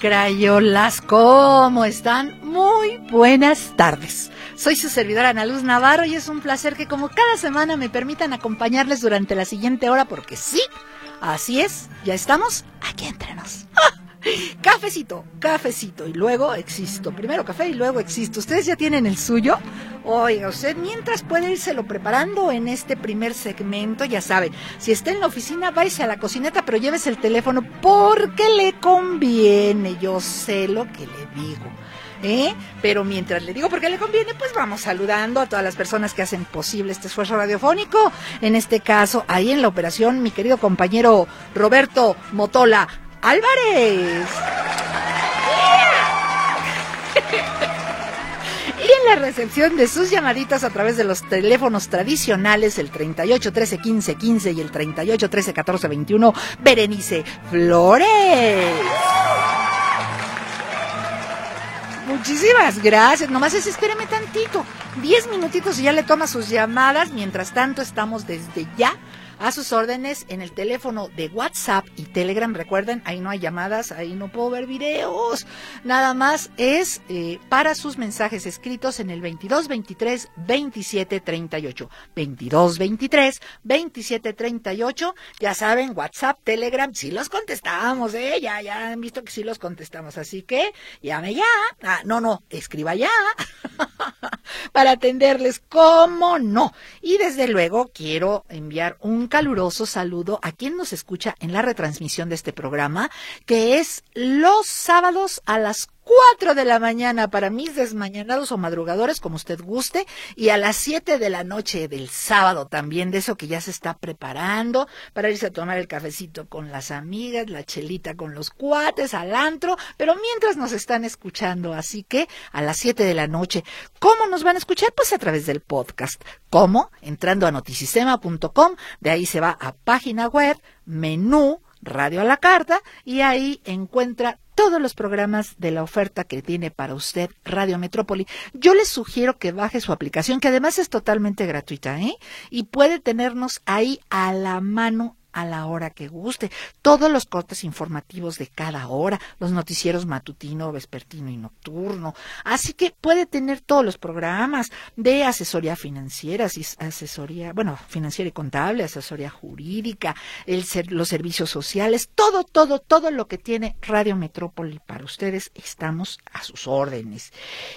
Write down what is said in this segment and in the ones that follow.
Crayolas, ¿cómo están? Muy buenas tardes. Soy su servidora Ana Luz Navarro y es un placer que como cada semana me permitan acompañarles durante la siguiente hora porque sí, así es, ya estamos aquí entre nos. Cafecito, cafecito y luego existo. Primero café y luego existo. ¿Ustedes ya tienen el suyo? Oiga, usted mientras puede írselo preparando en este primer segmento, ya sabe, si está en la oficina, váyase a la cocineta, pero llévese el teléfono porque le conviene. Yo sé lo que le digo. ¿Eh? Pero mientras le digo por qué le conviene, pues vamos saludando a todas las personas que hacen posible este esfuerzo radiofónico. En este caso, ahí en la operación, mi querido compañero Roberto Motola Álvarez. Y en la recepción de sus llamaditas a través de los teléfonos tradicionales, el 38 13 15 15 y el 38 13 14 21, Berenice Flores. Muchísimas gracias. Nomás es espéreme tantito. Diez minutitos y ya le toma sus llamadas. Mientras tanto, estamos desde ya a sus órdenes en el teléfono de WhatsApp y Telegram. Recuerden, ahí no hay llamadas, ahí no puedo ver videos. Nada más es eh, para sus mensajes escritos en el 22 23 27 38. 22 23 27 38. Ya saben, WhatsApp, Telegram, sí los contestamos, ¿eh? Ya, ya han visto que sí los contestamos. Así que llame ya. Ah, no, no, escriba ya. para atenderles, ¿cómo no? Y desde luego quiero enviar un caluroso saludo a quien nos escucha en la retransmisión de este programa, que es los sábados a las 4 de la mañana para mis desmañanados o madrugadores, como usted guste, y a las 7 de la noche del sábado también, de eso que ya se está preparando para irse a tomar el cafecito con las amigas, la chelita con los cuates, al antro, pero mientras nos están escuchando, así que a las 7 de la noche, ¿cómo nos van a escuchar? Pues a través del podcast. ¿Cómo? Entrando a notisistema.com, de ahí se va a página web, menú, radio a la carta, y ahí encuentra todos los programas de la oferta que tiene para usted Radio Metrópoli. Yo les sugiero que baje su aplicación, que además es totalmente gratuita, ¿eh? Y puede tenernos ahí a la mano a la hora que guste. Todos los cortes informativos de cada hora, los noticieros matutino, vespertino y nocturno. Así que puede tener todos los programas de asesoría financiera, asesoría, bueno, financiera y contable, asesoría jurídica, el los servicios sociales, todo, todo, todo lo que tiene Radio Metrópoli para ustedes, estamos a sus órdenes.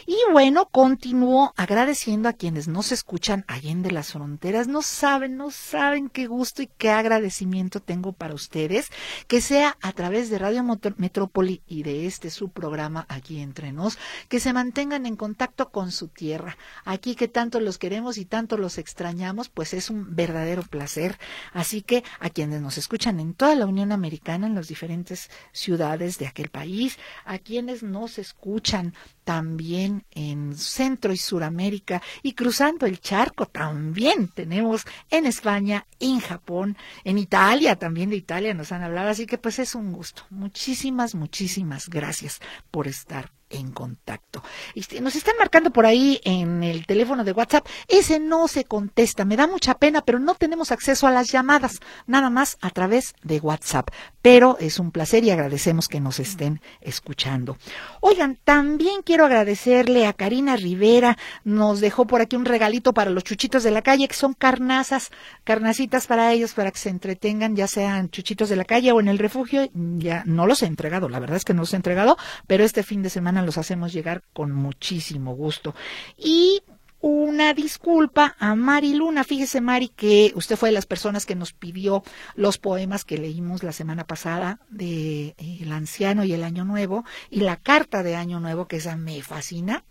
Y bueno, continúo agradeciendo a quienes nos escuchan allende las fronteras. No saben, no saben qué gusto y qué agradecimiento tengo para ustedes, que sea a través de Radio Metrópoli y de este su programa aquí entre nos, que se mantengan en contacto con su tierra. Aquí que tanto los queremos y tanto los extrañamos, pues es un verdadero placer. Así que a quienes nos escuchan en toda la Unión Americana, en las diferentes ciudades de aquel país, a quienes nos escuchan también en Centro y Suramérica y cruzando el charco también tenemos en España, en Japón, en Italia, también de Italia nos han hablado, así que pues es un gusto. Muchísimas, muchísimas gracias por estar en contacto. Este, nos están marcando por ahí en el teléfono de WhatsApp. Ese no se contesta. Me da mucha pena, pero no tenemos acceso a las llamadas, nada más a través de WhatsApp. Pero es un placer y agradecemos que nos estén escuchando. Oigan, también quiero agradecerle a Karina Rivera. Nos dejó por aquí un regalito para los chuchitos de la calle, que son carnazas, carnacitas para ellos, para que se entretengan, ya sean chuchitos de la calle o en el refugio. Ya no los he entregado, la verdad es que no los he entregado, pero este fin de semana los hacemos llegar con muchísimo gusto. Y una disculpa a Mari Luna. Fíjese, Mari, que usted fue de las personas que nos pidió los poemas que leímos la semana pasada de eh, El Anciano y el Año Nuevo y la carta de Año Nuevo, que esa me fascina.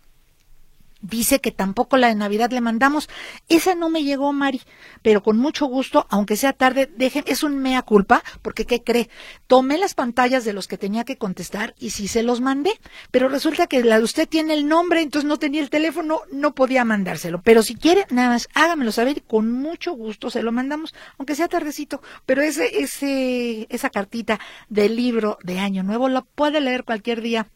Dice que tampoco la de Navidad le mandamos. Esa no me llegó, Mari, pero con mucho gusto, aunque sea tarde, deje, es un mea culpa, porque ¿qué cree? Tomé las pantallas de los que tenía que contestar y sí se los mandé, pero resulta que la de usted tiene el nombre, entonces no tenía el teléfono, no podía mandárselo. Pero si quiere, nada más, hágamelo saber y con mucho gusto se lo mandamos, aunque sea tardecito. Pero ese, ese, esa cartita del libro de Año Nuevo la puede leer cualquier día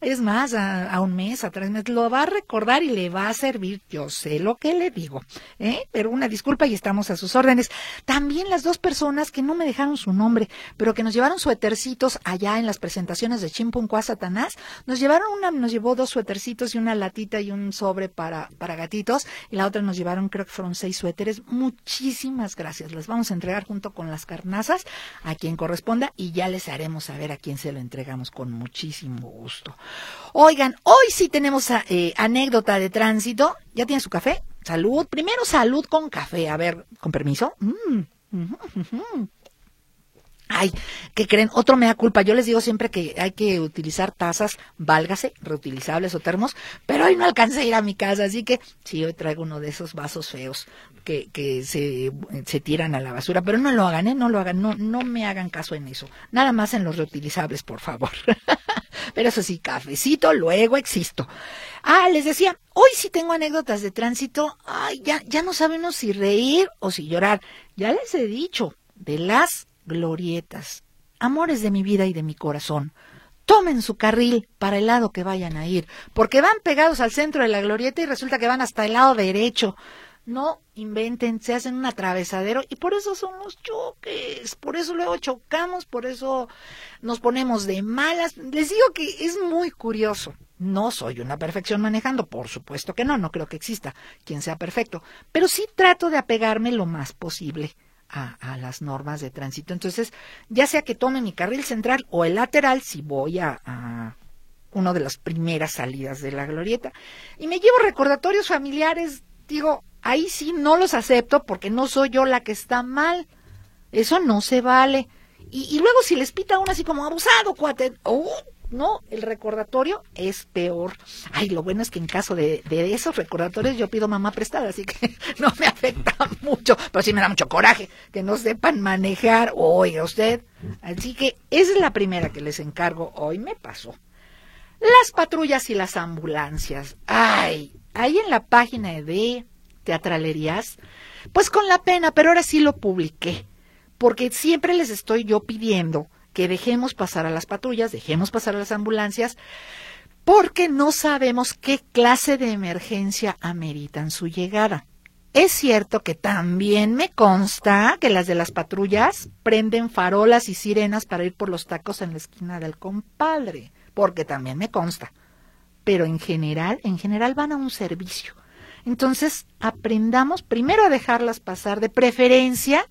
es más, a, un mes, a tres meses, lo va a recordar y le va a servir. Yo sé lo que le digo, ¿eh? Pero una disculpa y estamos a sus órdenes. También las dos personas que no me dejaron su nombre, pero que nos llevaron suétercitos allá en las presentaciones de Chimpuncuá Satanás, nos llevaron una, nos llevó dos suétercitos y una latita y un sobre para, para gatitos, y la otra nos llevaron, creo que fueron seis suéteres. Muchísimas gracias. Las vamos a entregar junto con las carnazas a quien corresponda y ya les haremos saber a quién se lo entregamos con muchísimo gusto. Oigan, hoy sí tenemos eh, anécdota de tránsito. ¿Ya tiene su café? Salud. Primero salud con café. A ver, con permiso. Mm, Ay, ¿qué creen? Otro me da culpa. Yo les digo siempre que hay que utilizar tazas, válgase, reutilizables o termos, pero hoy no alcancé a ir a mi casa, así que sí, hoy traigo uno de esos vasos feos que, que se, se tiran a la basura, pero no lo hagan, ¿eh? No lo hagan, no, no me hagan caso en eso. Nada más en los reutilizables, por favor. pero eso sí, cafecito, luego existo. Ah, les decía, hoy sí tengo anécdotas de tránsito. Ay, ya, ya no sabemos si reír o si llorar. Ya les he dicho, de las glorietas, amores de mi vida y de mi corazón, tomen su carril para el lado que vayan a ir, porque van pegados al centro de la glorieta y resulta que van hasta el lado derecho. No inventen, se hacen un atravesadero y por eso son los choques, por eso luego chocamos, por eso nos ponemos de malas. Les digo que es muy curioso. No soy una perfección manejando, por supuesto que no, no creo que exista quien sea perfecto, pero sí trato de apegarme lo más posible a, las normas de tránsito. Entonces, ya sea que tome mi carril central o el lateral, si voy a, a una de las primeras salidas de la glorieta, y me llevo recordatorios familiares, digo, ahí sí no los acepto porque no soy yo la que está mal. Eso no se vale. Y, y luego si les pita uno así como abusado, cuate, oh, no, el recordatorio es peor. Ay, lo bueno es que en caso de, de, esos recordatorios yo pido mamá prestada, así que no me afecta mucho, pero sí me da mucho coraje que no sepan manejar, oiga usted. Así que esa es la primera que les encargo hoy, me pasó. Las patrullas y las ambulancias. Ay, ahí en la página de Teatralerías, pues con la pena, pero ahora sí lo publiqué, porque siempre les estoy yo pidiendo que dejemos pasar a las patrullas, dejemos pasar a las ambulancias, porque no sabemos qué clase de emergencia ameritan su llegada. Es cierto que también me consta que las de las patrullas prenden farolas y sirenas para ir por los tacos en la esquina del compadre, porque también me consta. Pero en general, en general van a un servicio. Entonces, aprendamos primero a dejarlas pasar de preferencia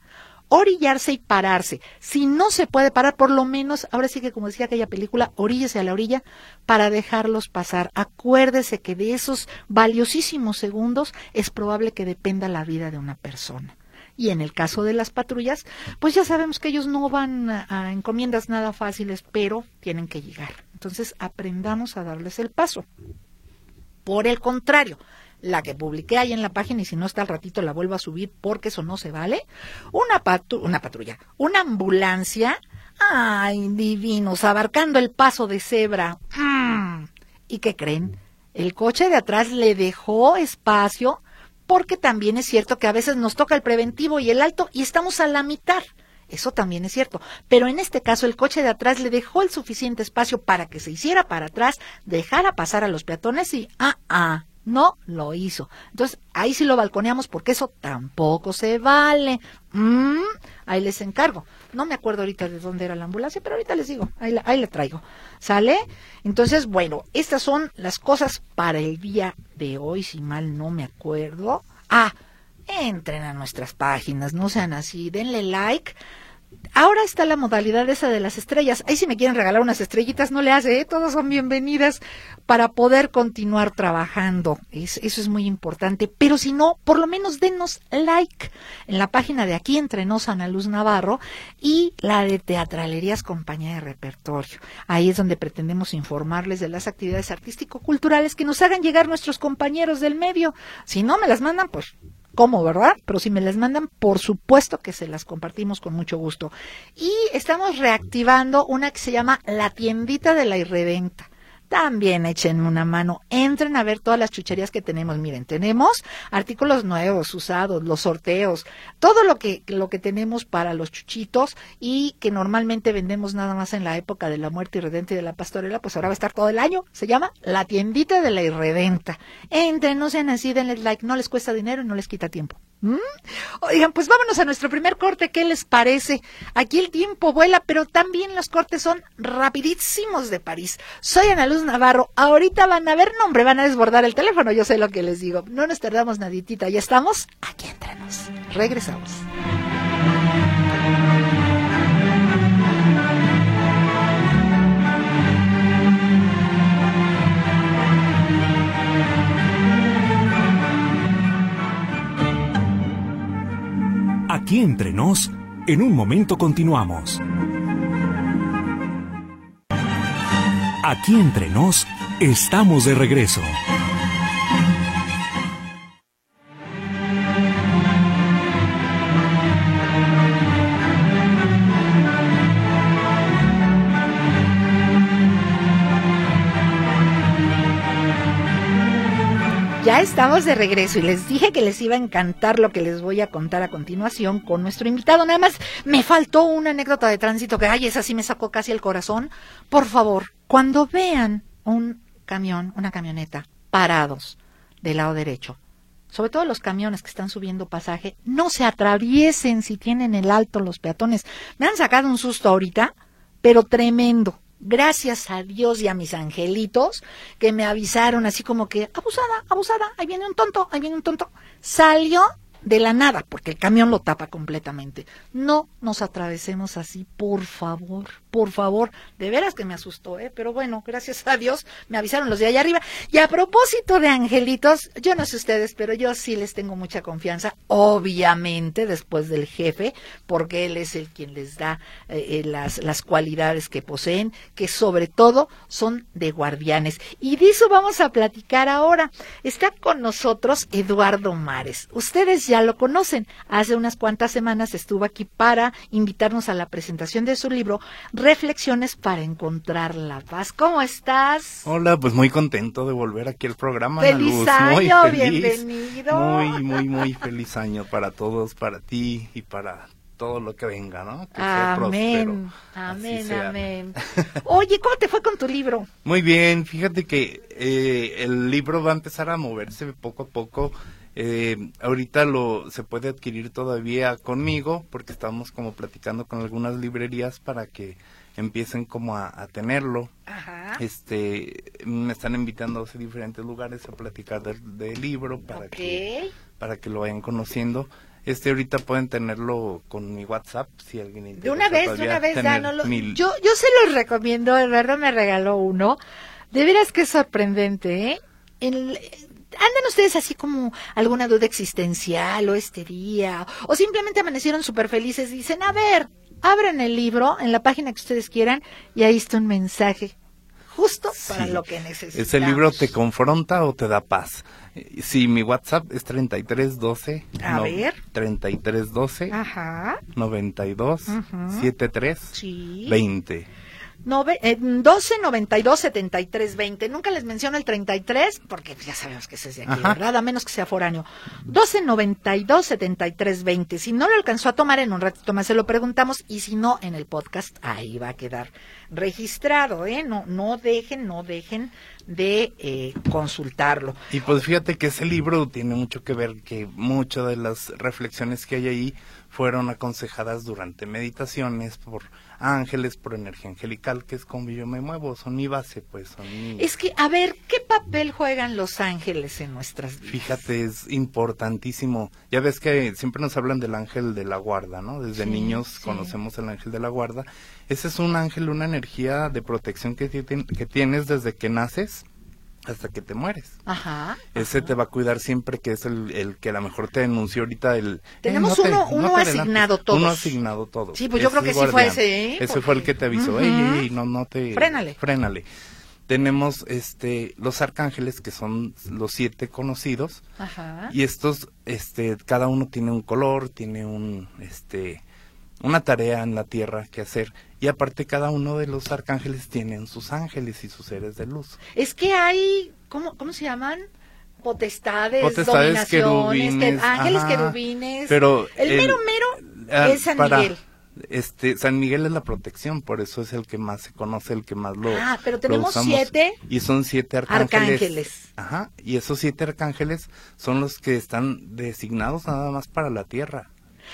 orillarse y pararse. Si no se puede parar, por lo menos, ahora sí que como decía aquella película, oríllese a la orilla para dejarlos pasar. Acuérdese que de esos valiosísimos segundos es probable que dependa la vida de una persona. Y en el caso de las patrullas, pues ya sabemos que ellos no van a, a encomiendas nada fáciles, pero tienen que llegar. Entonces aprendamos a darles el paso. Por el contrario, la que publiqué ahí en la página y si no está al ratito la vuelvo a subir porque eso no se vale. Una, una patrulla, una ambulancia, ay, divinos, abarcando el paso de cebra. Mm. ¿Y qué creen? El coche de atrás le dejó espacio porque también es cierto que a veces nos toca el preventivo y el alto y estamos a la mitad. Eso también es cierto. Pero en este caso el coche de atrás le dejó el suficiente espacio para que se hiciera para atrás, dejara pasar a los peatones y, ah, ah, no lo hizo. Entonces, ahí sí lo balconeamos porque eso tampoco se vale. Mm, ahí les encargo. No me acuerdo ahorita de dónde era la ambulancia, pero ahorita les digo, ahí la, ahí traigo. ¿Sale? Entonces, bueno, estas son las cosas para el día de hoy, si mal no me acuerdo. Ah, entren a nuestras páginas, no sean así, denle like Ahora está la modalidad esa de las estrellas. Ahí si me quieren regalar unas estrellitas, no le hace, ¿eh? todas son bienvenidas para poder continuar trabajando. eso es muy importante. Pero si no, por lo menos denos like en la página de aquí entre nos, Ana Luz Navarro, y la de Teatralerías Compañía de Repertorio. Ahí es donde pretendemos informarles de las actividades artístico-culturales que nos hagan llegar nuestros compañeros del medio. Si no me las mandan, pues cómo, ¿verdad? Pero si me las mandan, por supuesto que se las compartimos con mucho gusto. Y estamos reactivando una que se llama La tiendita de la irredenta también echen una mano, entren a ver todas las chucherías que tenemos. Miren, tenemos artículos nuevos, usados, los sorteos, todo lo que, lo que tenemos para los chuchitos y que normalmente vendemos nada más en la época de la muerte irredenta y de la pastorela, pues ahora va a estar todo el año. Se llama La tiendita de la irredenta. Entren, no sean así, denles like, no les cuesta dinero y no les quita tiempo. ¿Mm? Oigan, pues vámonos a nuestro primer corte. ¿Qué les parece? Aquí el tiempo vuela, pero también los cortes son rapidísimos de París. Soy Ana Luz Navarro. Ahorita van a ver nombre, van a desbordar el teléfono. Yo sé lo que les digo. No nos tardamos naditita. Ya estamos aquí entramos. Regresamos. Aquí entre nos, en un momento continuamos. Aquí entre nos, estamos de regreso. Estamos de regreso y les dije que les iba a encantar lo que les voy a contar a continuación con nuestro invitado. Nada más me faltó una anécdota de tránsito que, ay, esa sí me sacó casi el corazón. Por favor, cuando vean un camión, una camioneta, parados del lado derecho, sobre todo los camiones que están subiendo pasaje, no se atraviesen si tienen el alto los peatones. Me han sacado un susto ahorita, pero tremendo gracias a Dios y a mis angelitos que me avisaron así como que, abusada, abusada, ahí viene un tonto, ahí viene un tonto. Salió de la nada, porque el camión lo tapa completamente. No nos atravesemos así, por favor, por favor. De veras que me asustó, ¿eh? Pero bueno, gracias a Dios me avisaron los de allá arriba. Y a propósito de angelitos, yo no sé ustedes, pero yo sí les tengo mucha confianza, obviamente, después del jefe, porque él es el quien les da eh, eh, las, las cualidades que poseen, que sobre todo son de guardianes. Y de eso vamos a platicar ahora. Está con nosotros Eduardo Mares. Ustedes ya lo conocen. Hace unas cuantas semanas estuvo aquí para invitarnos a la presentación de su libro Reflexiones para encontrar la paz. ¿Cómo estás? Hola, pues muy contento de volver aquí al programa. Feliz año, bienvenido. Muy, muy, muy feliz año para todos, para ti y para todo lo que venga, ¿no? Que amén, amén, amén. Oye, ¿cómo te fue con tu libro? Muy bien, fíjate que eh, el libro va a empezar a moverse poco a poco. Eh, ahorita lo se puede adquirir todavía conmigo porque estamos como platicando con algunas librerías para que empiecen como a, tenerlo. Este, me están invitando a diferentes lugares a platicar del, libro para que para que lo vayan conociendo. Este ahorita pueden tenerlo con mi WhatsApp si alguien De una vez, de una vez, yo yo se los recomiendo, Eduardo me regaló uno. De veras que es sorprendente, ¿eh? El, andan ustedes así como alguna duda existencial o este día, o simplemente amanecieron súper felices dicen, a ver, abran el libro en la página que ustedes quieran y ahí está un mensaje justo para lo que necesitan. ¿Ese libro te confronta o te da paz? Sí, mi WhatsApp es 3312. A no, ver. 3312. Ajá. 92 73 20. Nove, eh, 12 92 73 20. Nunca les menciono el 33 porque ya sabemos que ese es de aquí, ¿verdad? A menos que sea foráneo. 12 92 73 20. Si no lo alcanzó a tomar en un ratito más, se lo preguntamos y si no, en el podcast ahí va a quedar registrado, ¿eh? No, no dejen, no dejen de eh, consultarlo. Y pues fíjate que ese libro tiene mucho que ver, que muchas de las reflexiones que hay ahí fueron aconsejadas durante meditaciones por ángeles, por energía angelical, que es como yo me muevo, son mi base, pues son mi... Es que, a ver, ¿qué papel juegan los ángeles en nuestras vidas? Fíjate, es importantísimo. Ya ves que siempre nos hablan del ángel de la guarda, ¿no? Desde Sí, niños sí. conocemos el ángel de la guarda. Ese es un ángel, una energía de protección que, que tienes desde que naces hasta que te mueres. Ajá. Ese te va a cuidar siempre, que es el, el que a lo mejor te denunció ahorita el... Tenemos no te- uno- no uno te adelantes. asignado todos. Uno asignado todos. Sí, pues yo Ese creo que sí fue guardián. ese, ¿eh? Ese fue el que te avisó, ey, Ujú. ey, ey, no, no te... Frénale. Frénale. Tenemos este, los arcángeles, que son los siete conocidos, Ajá. y estos, este, cada uno tiene un color, tiene un, este, una tarea en la tierra que hacer. Y aparte cada uno de los arcángeles tienen sus ángeles y sus seres de luz. Es que hay, ¿cómo, cómo se llaman? Potestades, Potestades, dominaciones, querubines, que- ángeles ajá. querubines. Pero el, el- mero mero Ah, es San para- Miguel. Este, San Miguel es la protección, por eso es el que más se conoce, el que más lo. Ah, pero tenemos siete Y son siete arcángeles. arcángeles. Ajá. Y esos siete arcángeles son los que están designados nada más para la tierra.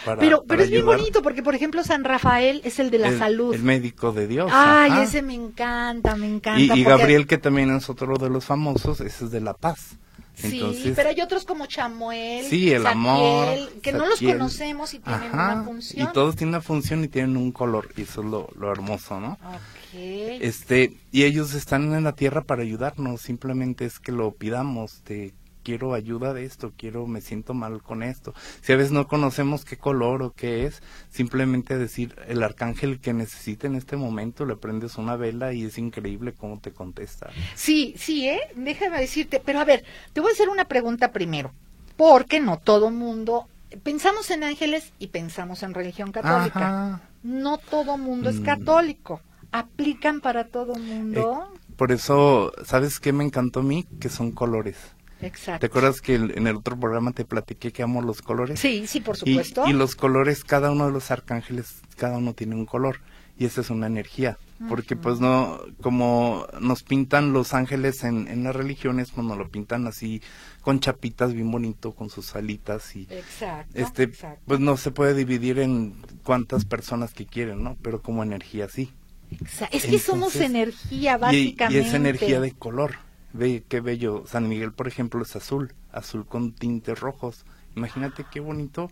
para- Pero, para pero es bien ayudar. bonito porque, por ejemplo, San Rafael es el de la el, salud. El médico de Dios. Ay, ajá. ese me encanta, me encanta. Y, y porque- Gabriel, que también es otro de los famosos, ese es de la paz. Sí, pero hay otros como Chamuel, Sí, el amor, Zadkiel, que no los conocemos y tienen Ajá, una función. Y todos tienen una función y tienen un color, y eso es lo, lo hermoso, ¿no? Ok. Este, y ellos están en la tierra para ayudarnos, simplemente es que lo pidamos, te quiero ayuda de esto, quiero, me siento mal con esto. Si a veces no conocemos qué color o qué es, simplemente decir el arcángel que necesita en este momento, le prendes una vela y es increíble cómo te contesta. Sí, sí, ¿eh? Déjame decirte, pero a ver, te voy a hacer una pregunta primero, porque no todo mundo, pensamos en ángeles y pensamos en religión católica. Ajá. No todo mundo es Mm. católico. ¿Aplican para todo mundo? Por eso, ¿sabes qué me encantó a mí? Que son colores. Exacto. ¿Te acuerdas que en el otro programa te platiqué que amo los colores? Sí, sí, por Y, supuesto. y los colores, cada uno de los arcángeles, cada uno tiene un color. Y esa es una energía. Porque pues no, como nos pintan los ángeles en, en las religiones, pues nos lo pintan así, con chapitas bien bonito, con sus alitas y... Exacto. Este, exacto. pues no se puede dividir en cuántas personas que quieren, ¿no? Pero como energía sí. Exa- Es que somos energía, Y, y básicamente. es energía de color. Ve qué bello. San Miguel, por ejemplo, es azul, azul con tintes rojos. Imagínate qué bonito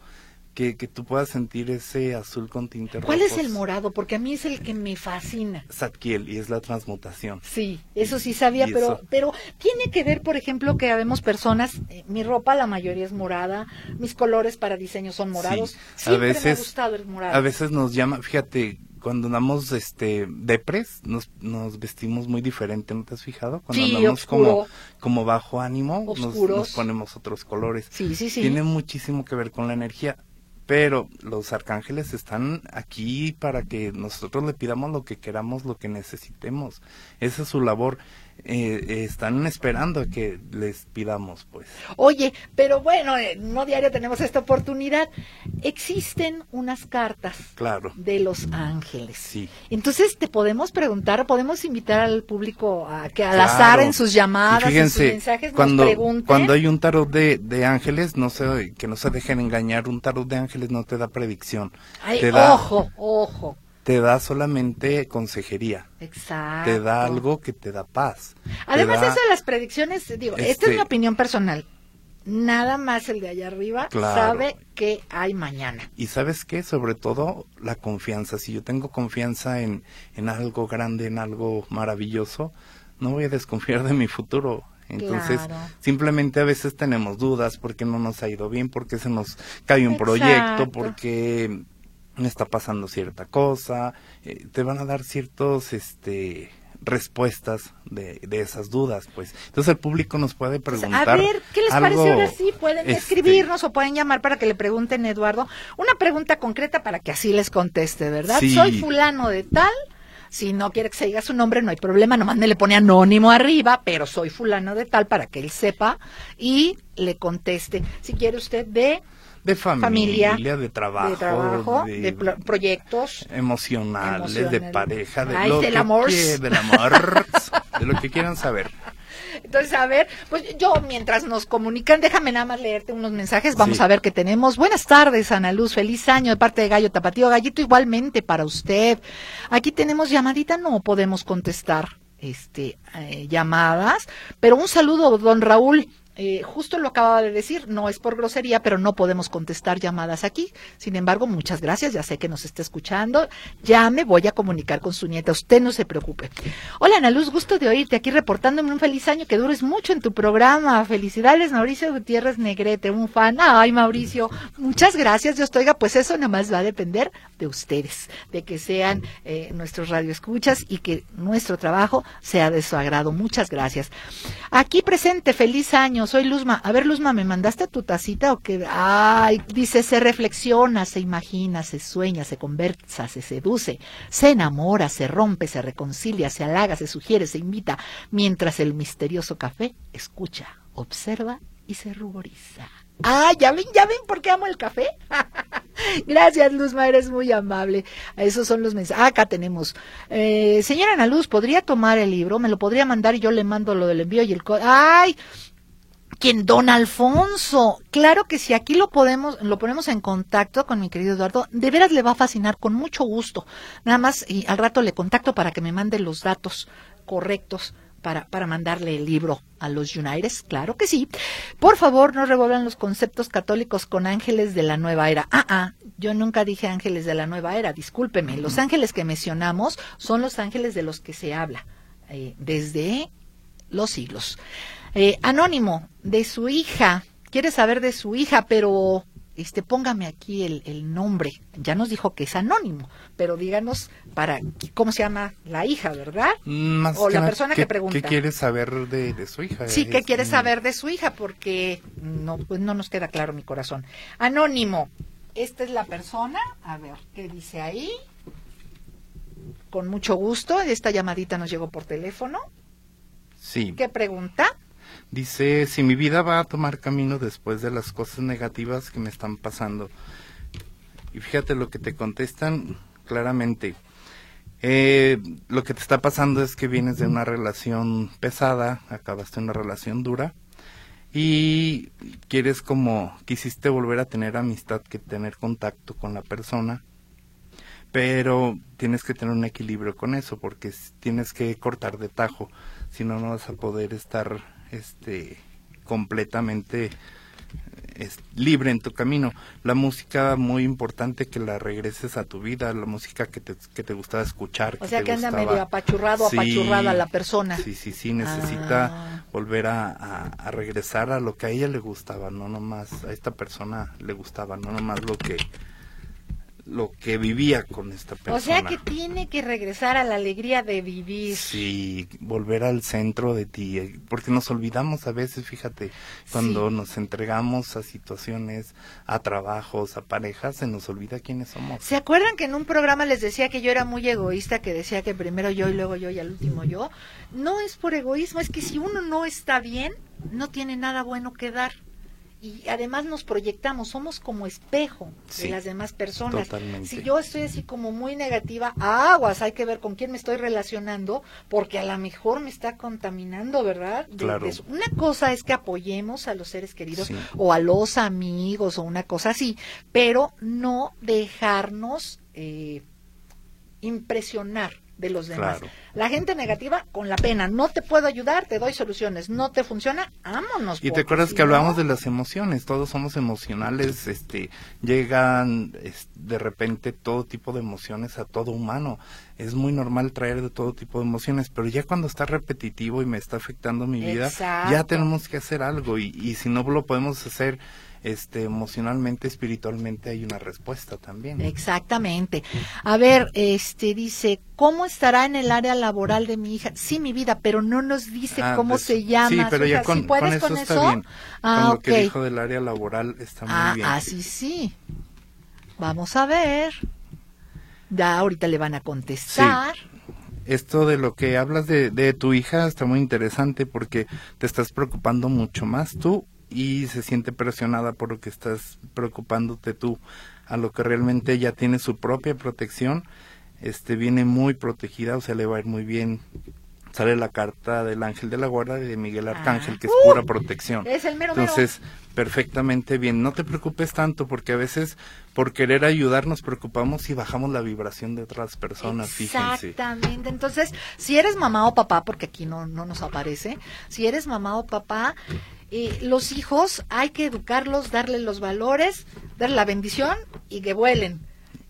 que, que tú puedas sentir ese azul con tintes ¿Cuál rojos. es el morado? Porque a mí es el que me fascina. Zadkiel, y es la transmutación. Sí, eso sí sabía, Y pero eso- pero tiene que ver, por ejemplo, que habemos personas, eh, mi ropa la mayoría es morada, mis colores para diseño son morados. Sí, Siempre a me ha veces, gustado el morado. a veces nos llama, fíjate, cuando andamos este depres, nos, nos vestimos muy diferente, ¿no te has fijado? Cuando Sí, andamos oscuro. como, como bajo ánimo, nos, nos ponemos otros colores. Sí, sí, sí. Tiene muchísimo que ver con la energía. Pero los arcángeles están aquí para que nosotros le pidamos lo que queramos, lo que necesitemos. Esa es su labor. Eh, están esperando que les pidamos, pues. Oye, pero bueno, eh, no diario tenemos esta oportunidad. Existen unas cartas Claro. de los ángeles. Sí. Entonces te podemos preguntar, podemos invitar al público a que al Claro. azar en sus llamadas, Y en fíjense, sus mensajes cuando, nos pregunten. cuando hay un tarot de, de ángeles, no se, que no se dejen engañar, un tarot de ángeles no te da predicción, Ay, te da, ojo, ojo. Te da solamente consejería, Exacto. te da algo que te da paz. Además, da- eso de las predicciones, digo, esta Este- es mi opinión personal. Nada más el de allá arriba Claro. sabe que hay mañana. Y sabes qué, sobre todo la confianza. Si yo tengo confianza en, en algo grande, en algo maravilloso, no voy a desconfiar de mi futuro. Entonces, Claro. simplemente a veces tenemos dudas porque no nos ha ido bien, porque se nos cae un Exacto. proyecto, porque está pasando cierta cosa. eh, te van a dar ciertos, este respuestas de, de esas dudas, pues. Entonces el público nos puede Pues, preguntar. a ver, ¿qué les algo, parece ahora sí? Pueden este, escribirnos o pueden llamar para que le pregunten a Eduardo una pregunta concreta para que así les conteste, ¿verdad? Sí. Soy fulano de tal. Si no quiere que se diga su nombre, no hay problema, nomás me le pone anónimo arriba, pero soy fulano de tal para que él sepa y le conteste. Si quiere usted de de familia, familia, de trabajo, de trabajo, de, plo- proyectos, emocionales, de pareja, de Ay, lo del que amor. quie- del amor, de lo que quieran saber. Entonces, a ver, pues yo mientras nos comunican, déjame nada más leerte unos mensajes, vamos Sí. a ver qué tenemos. Buenas tardes, Ana Luz, feliz año de parte de Gallo Tapatío. Gallito, igualmente para usted. Aquí tenemos llamadita, no podemos contestar este eh, llamadas, pero un saludo, don Raúl. Eh, justo lo acababa de decir, no es por grosería, pero no podemos contestar llamadas aquí. Sin embargo, muchas gracias, ya sé que nos está escuchando. Ya me voy a comunicar con su nieta, usted no se preocupe. Hola Ana Luz, gusto de oírte aquí reportándome un feliz año, que dures mucho en tu programa. Felicidades Mauricio Gutiérrez Negrete, un fan. Ay Mauricio, muchas gracias. Dios te oiga, pues eso nada más va a depender de ustedes, de que sean eh, nuestros radioescuchas y que nuestro trabajo sea de su agrado. Muchas gracias. Aquí presente, feliz año. Soy Luzma. A ver, Luzma, ¿me mandaste tu tacita o qué? Ay, dice, se reflexiona, se imagina, se sueña, se conversa, se seduce, se enamora, se rompe, se reconcilia, se halaga, se sugiere, se invita, mientras el misterioso café escucha, observa y se ruboriza. Ah, ya ven, ya ven por qué amo el café. Gracias, Luzma, eres muy amable. Esos son los mensajes. Ah, acá tenemos. Eh, señora Ana Luz, ¿podría tomar el libro? ¿Me lo podría mandar y yo le mando lo del envío y el... ¡Ay! ¿Quién? Don Alfonso. Claro que si aquí lo podemos, lo ponemos en contacto con mi querido Eduardo, de veras le va a fascinar con mucho gusto. Nada más y al rato le contacto para que me mande los datos correctos para, para mandarle el libro a los Unites. Claro que sí. Por favor, no revuelvan los conceptos católicos con ángeles de la nueva era. Ah, ah, yo nunca dije ángeles de la nueva era, discúlpeme. Los ángeles que mencionamos son los ángeles de los que se habla eh, desde los siglos. Eh, anónimo, de su hija, quiere saber de su hija, pero este póngame aquí el, el nombre. Ya nos dijo que es anónimo, pero díganos para cómo se llama la hija, ¿verdad? Más O la nada, persona ¿qué- que pregunta. ¿Qué quiere saber de, de su hija? Sí, ¿qué Es, quiere mm, saber de su hija? Porque no, pues no nos queda claro mi corazón. Anónimo, esta es la persona, a ver, ¿qué dice ahí? Con mucho gusto, esta llamadita nos llegó por teléfono. Sí. ¿Qué pregunta? Dice, si mi vida va a tomar camino después de las cosas negativas que me están pasando. Y fíjate lo que te contestan claramente. Eh, lo que te está pasando es que vienes de una relación pesada, acabaste una relación dura y quieres como, quisiste volver a tener amistad, que tener contacto con la persona, pero tienes que tener un equilibrio con eso porque tienes que cortar de tajo, si no no vas a poder estar este completamente es, libre en tu camino. La música muy importante que la regreses a tu vida, la música que te, que te gustaba escuchar. O sea te que anda gustaba. medio apachurrado, Sí, apachurrada la persona. Sí, sí, sí, necesita Ah. volver a, a- a regresar a lo que a ella le gustaba, no nomás a esta persona le gustaba, no nomás lo que lo que vivía con esta persona. O sea que tiene que regresar a la alegría de vivir. Sí, volver al centro de ti, eh, porque nos olvidamos a veces, fíjate, cuando Sí. nos entregamos a situaciones, a trabajos, a parejas, se nos olvida quiénes somos. ¿Se acuerdan que en un programa les decía que yo era muy egoísta, que decía que primero yo y luego yo y al último yo? No es por egoísmo, es que si uno no está bien, no tiene nada bueno que dar. Y además nos proyectamos, somos como espejo Sí, de las demás personas. totalmente. Si yo estoy así como muy negativa, aguas, hay que ver con quién me estoy relacionando, porque a lo mejor me está contaminando, ¿verdad? De- Claro. de eso. Una cosa es que apoyemos a los seres queridos Sí. o a los amigos o una cosa así, pero no dejarnos eh, impresionar de los demás. Claro. La gente negativa con la pena, no te puedo ayudar, te doy soluciones, no te funciona, vámonos. Y te acuerdas que hablábamos no- de las emociones, todos somos emocionales, este, llegan es- de repente todo tipo de emociones a todo humano. Es muy normal traer de todo tipo de emociones, pero ya cuando está repetitivo y me está afectando mi vida, ya tenemos que hacer algo y, y si no lo podemos hacer este emocionalmente, espiritualmente hay una respuesta también. Exactamente. A ver, este dice, ¿cómo estará en el área laboral de mi hija? Sí, mi vida, pero no nos dice Ah, cómo pues, se llama. Sí, pero ya con, ¿Sí puedes con eso con está bien. Ah, con lo que dijo del área laboral está muy Ah, bien. así sí. Vamos a ver. Ya ahorita le van a contestar. esto de lo que hablas de, de tu hija está muy interesante porque te estás preocupando mucho más tú y se siente presionada por lo que estás preocupándote tú a lo que realmente ella tiene su propia protección este viene muy protegida o sea le va a ir muy bien sale la carta del ángel de la guarda y de Miguel Arcángel, Ah. que es Uh, pura protección. es el mero mero. Entonces, perfectamente bien. No te preocupes tanto, porque a veces por querer ayudar nos preocupamos y bajamos la vibración de otras personas, fíjense. Exactamente. Entonces, si eres mamá o papá, porque aquí no, no nos aparece, si eres mamá o papá, eh, los hijos hay que educarlos, darles los valores, darle la bendición y que vuelen.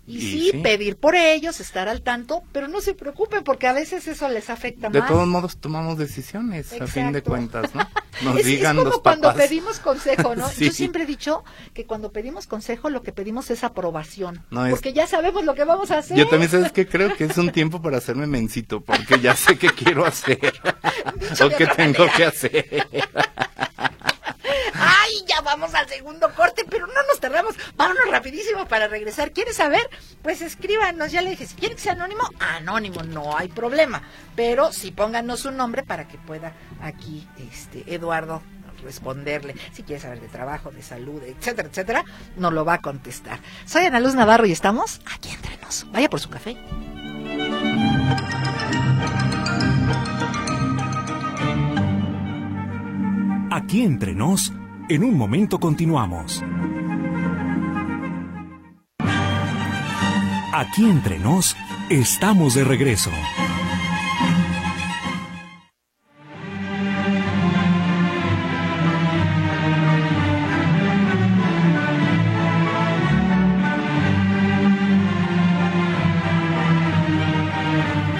Y, Y sí, sí. pedir por ellos, estar al tanto, pero no se preocupen porque a veces eso les afecta De más. todos modos tomamos decisiones, a fin de cuentas, ¿no? Nos es, es digan como los cuando papás. pedimos consejo, ¿no? Sí. Yo siempre he dicho que cuando pedimos consejo lo que pedimos es aprobación, No, es- porque ya sabemos lo que vamos a hacer. Yo también sabes que creo que es un tiempo para hacerme mencito, porque ya sé qué quiero hacer o de qué tengo manera. que hacer. Ay, ya vamos al segundo corte, pero no nos tardamos. Vámonos rapidísimo para regresar. ¿Quieres saber? Pues escríbanos. Ya le dije, si quieren que sea anónimo, anónimo, no hay problema. Pero sí pónganos un nombre para que pueda aquí, este, Eduardo responderle. Si quiere saber de trabajo, de salud, etcétera, etcétera, nos lo va a contestar. Soy Ana Luz Navarro y estamos aquí entre nos. Vaya por su café. Aquí entre nos, en un momento continuamos. Aquí entre nos, estamos de regreso.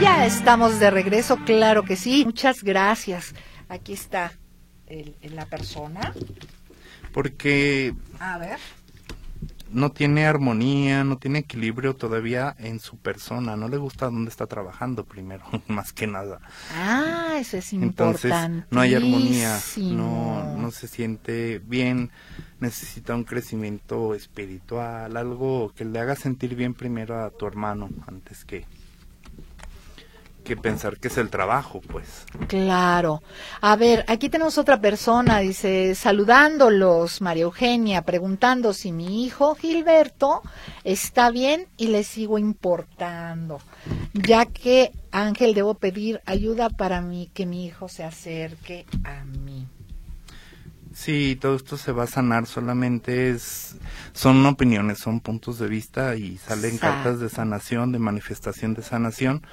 Ya estamos de regreso, claro que sí. Muchas gracias. Aquí está la persona. Porque A ver. no tiene armonía, no tiene equilibrio todavía en su persona, no le gusta dónde está trabajando primero, más que nada. Ah, eso es Entonces importante. no hay armonía, no, no se siente bien, necesita un crecimiento espiritual, algo que le haga sentir bien primero a tu hermano antes que que pensar que es el trabajo, pues. Claro. A ver, aquí tenemos otra persona, dice, saludándolos, María Eugenia, preguntando si mi hijo Gilberto está bien y le sigo importando, ya que Ángel debo pedir ayuda para mí, que mi hijo se acerque a mí. Sí, todo esto se va a sanar, solamente es son opiniones, son puntos de vista y salen cartas de sanación, de manifestación de sanación.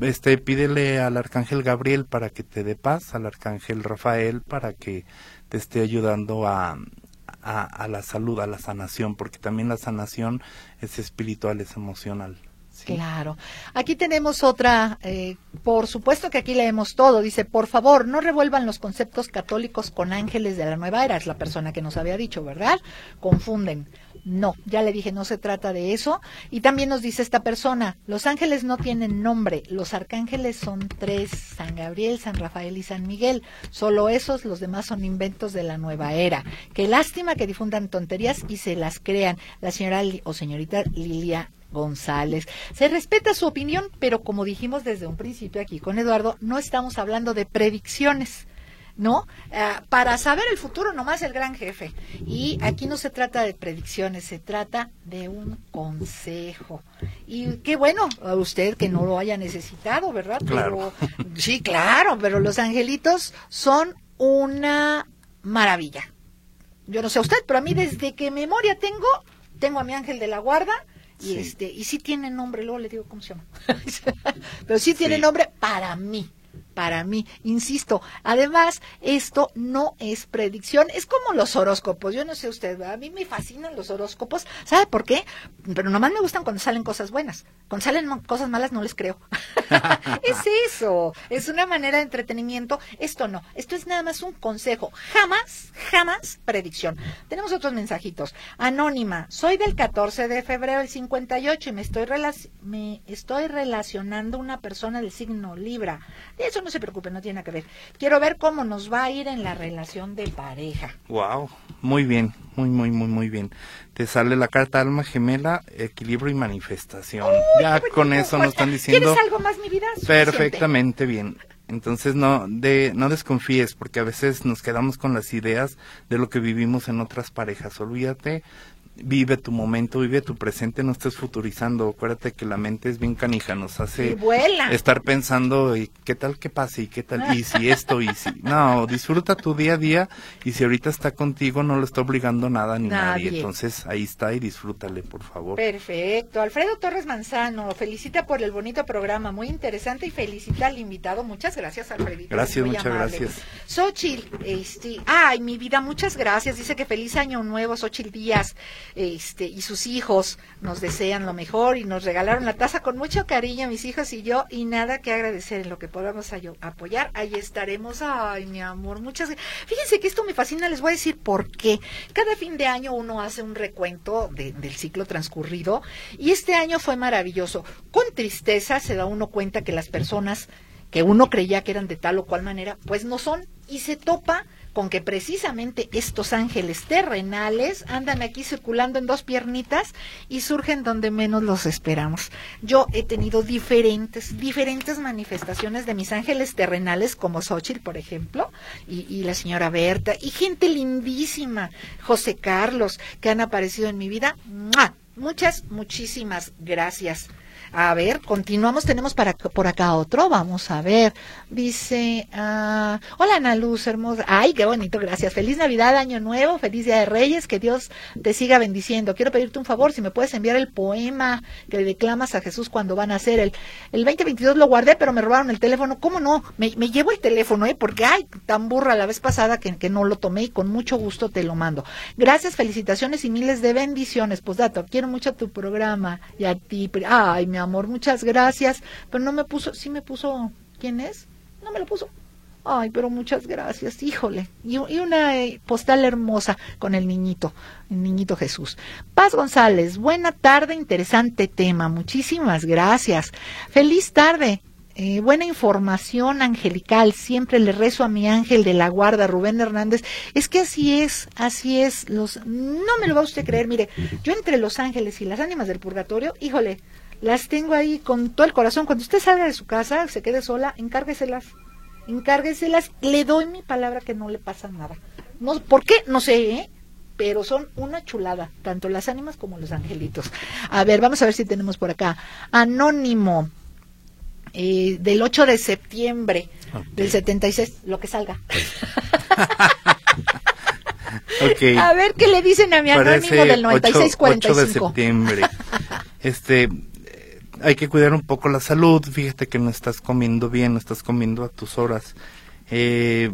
Este pídele al arcángel Gabriel para que te dé paz, al arcángel Rafael para que te esté ayudando a, a, la salud, a la sanación, porque también la sanación es espiritual, es emocional. Claro. Aquí tenemos otra, eh, por supuesto que aquí leemos todo. Dice, por favor, no revuelvan los conceptos católicos con ángeles de la nueva era. Es la persona que nos había dicho, ¿verdad? Confunden. No, ya le dije, no se trata de eso. Y también nos dice esta persona, los ángeles no tienen nombre, los arcángeles son tres, San Gabriel, San Rafael y San Miguel. Solo esos, los demás son inventos de la nueva era. Qué lástima que difundan tonterías y se las crean. La señora o señorita Lilia González. Se respeta su opinión, pero como dijimos desde un principio aquí con Eduardo, no estamos hablando de predicciones. ¿No? Ah, para saber el futuro nomás el gran jefe. Y aquí no se trata de predicciones, se trata de un consejo. Y qué bueno, a usted que no lo haya necesitado, ¿verdad? Claro. Pero, sí, claro, pero los angelitos son una maravilla. Yo no sé a usted, pero a mí desde que memoria tengo, tengo a mi ángel de la guarda y Sí. este y sí tiene nombre, luego le digo cómo se llama. pero sí tiene Sí. nombre para mí. Para mí, insisto, además, esto no es predicción, es como los horóscopos. Yo no sé usted, ¿verdad? a mí me fascinan los horóscopos. ¿Sabe por qué? Pero nomás me gustan cuando salen cosas buenas. Cuando salen cosas malas no les creo. es eso, es una manera de entretenimiento. Esto no, esto es nada más un consejo. Jamás, jamás predicción. Tenemos otros mensajitos. Anónima, soy del 14 de febrero del 58 y me estoy, relac- me estoy relacionando una persona del signo Libra. De eso no se preocupe, no tiene nada que ver. Quiero ver cómo nos va a ir en la relación de pareja. Wow, muy bien, muy, muy, muy, muy bien. Te sale la carta alma gemela, equilibrio y manifestación. ya con eso nos están diciendo ¿Quieres algo más, mi vida? Perfectamente bien. Entonces no de no desconfíes porque a veces nos quedamos con las ideas de lo que vivimos en otras parejas. Olvídate vive tu momento, vive tu presente, no estés futurizando. Acuérdate que la mente es bien canija, nos hace estar pensando, ¿y qué tal que pase? ¿Y qué tal? ¿Y si esto? ¿Y si? No, disfruta tu día a día y si ahorita está contigo no lo está obligando nada ni nadie. Nadie. Entonces ahí está y disfrútale, por favor. Perfecto. Alfredo Torres Manzano, felicita por el bonito programa, muy interesante y felicita al invitado. Muchas gracias, Alfredito. Gracias, muchas amable. gracias. Xochil, este, ay, mi vida, muchas gracias. Dice que feliz año nuevo, Xochil Díaz, este, y sus hijos nos desean lo mejor y nos regalaron la taza con mucho cariño, mis hijos y yo, y nada que agradecer en lo que podamos apoyar. Ahí estaremos. Ay, mi amor, muchas Fíjense que esto me fascina, les voy a decir por qué. Cada fin de año uno hace un recuento de- del ciclo transcurrido y este año fue maravilloso. Con tristeza se da uno cuenta que las personas que uno creía que eran de tal o cual manera, pues no son y se topa con que precisamente estos ángeles terrenales andan aquí circulando en dos piernitas y surgen donde menos los esperamos. Yo he tenido diferentes, diferentes manifestaciones de mis ángeles terrenales, como Xochitl, por ejemplo, y, la señora Berta, y gente lindísima, José Carlos, que han aparecido en mi vida. Muchas, muchísimas gracias. A ver, continuamos, tenemos para por acá otro, vamos a ver. Dice, ah, hola Ana Luz, hermosa. Ay, qué bonito, gracias. Feliz Navidad, Año Nuevo, feliz Día de Reyes, que Dios te siga bendiciendo. Quiero pedirte un favor, si me puedes enviar el poema que le declamas a Jesús cuando van a hacer el, el 2022 lo guardé, pero me robaron el teléfono. ¿Cómo no? Me, llevo el teléfono, ¿eh? Porque, ay, tan burra la vez pasada que, no lo tomé y con mucho gusto te lo mando. Gracias, felicitaciones y miles de bendiciones. Pues dato, quiero mucho tu programa y a ti. Ay, mi amor, muchas gracias. Pero no me puso, sí me puso, ¿quién es? No me lo puso. Ay, pero muchas gracias, híjole. Y, una eh, postal hermosa con el niñito, el niñito Jesús. Paz González, buena tarde, interesante tema. Muchísimas gracias. Feliz tarde. Eh, buena información angelical. Siempre le rezo a mi ángel de la guarda, Rubén Hernández. Es que así es, así es. Los, no me lo va a usted creer. Mire, yo entre los ángeles y las ánimas del purgatorio, híjole, las tengo ahí con todo el corazón. Cuando usted salga de su casa, se quede sola, encárgueselas. Encárgueselas. Le doy mi palabra que no le pasa nada. No, ¿Por qué? No sé, ¿eh? Pero son una chulada, tanto las ánimas como los angelitos. A ver, vamos a ver si tenemos por acá. Anónimo eh, del 8 de septiembre Ok. del 76, lo que salga. A ver qué le dicen a mi anónimo Parece del 8, 8 de 9645. septiembre. Este, hay que cuidar un poco la salud. Fíjate que no estás comiendo bien, no estás comiendo a tus horas. Eh,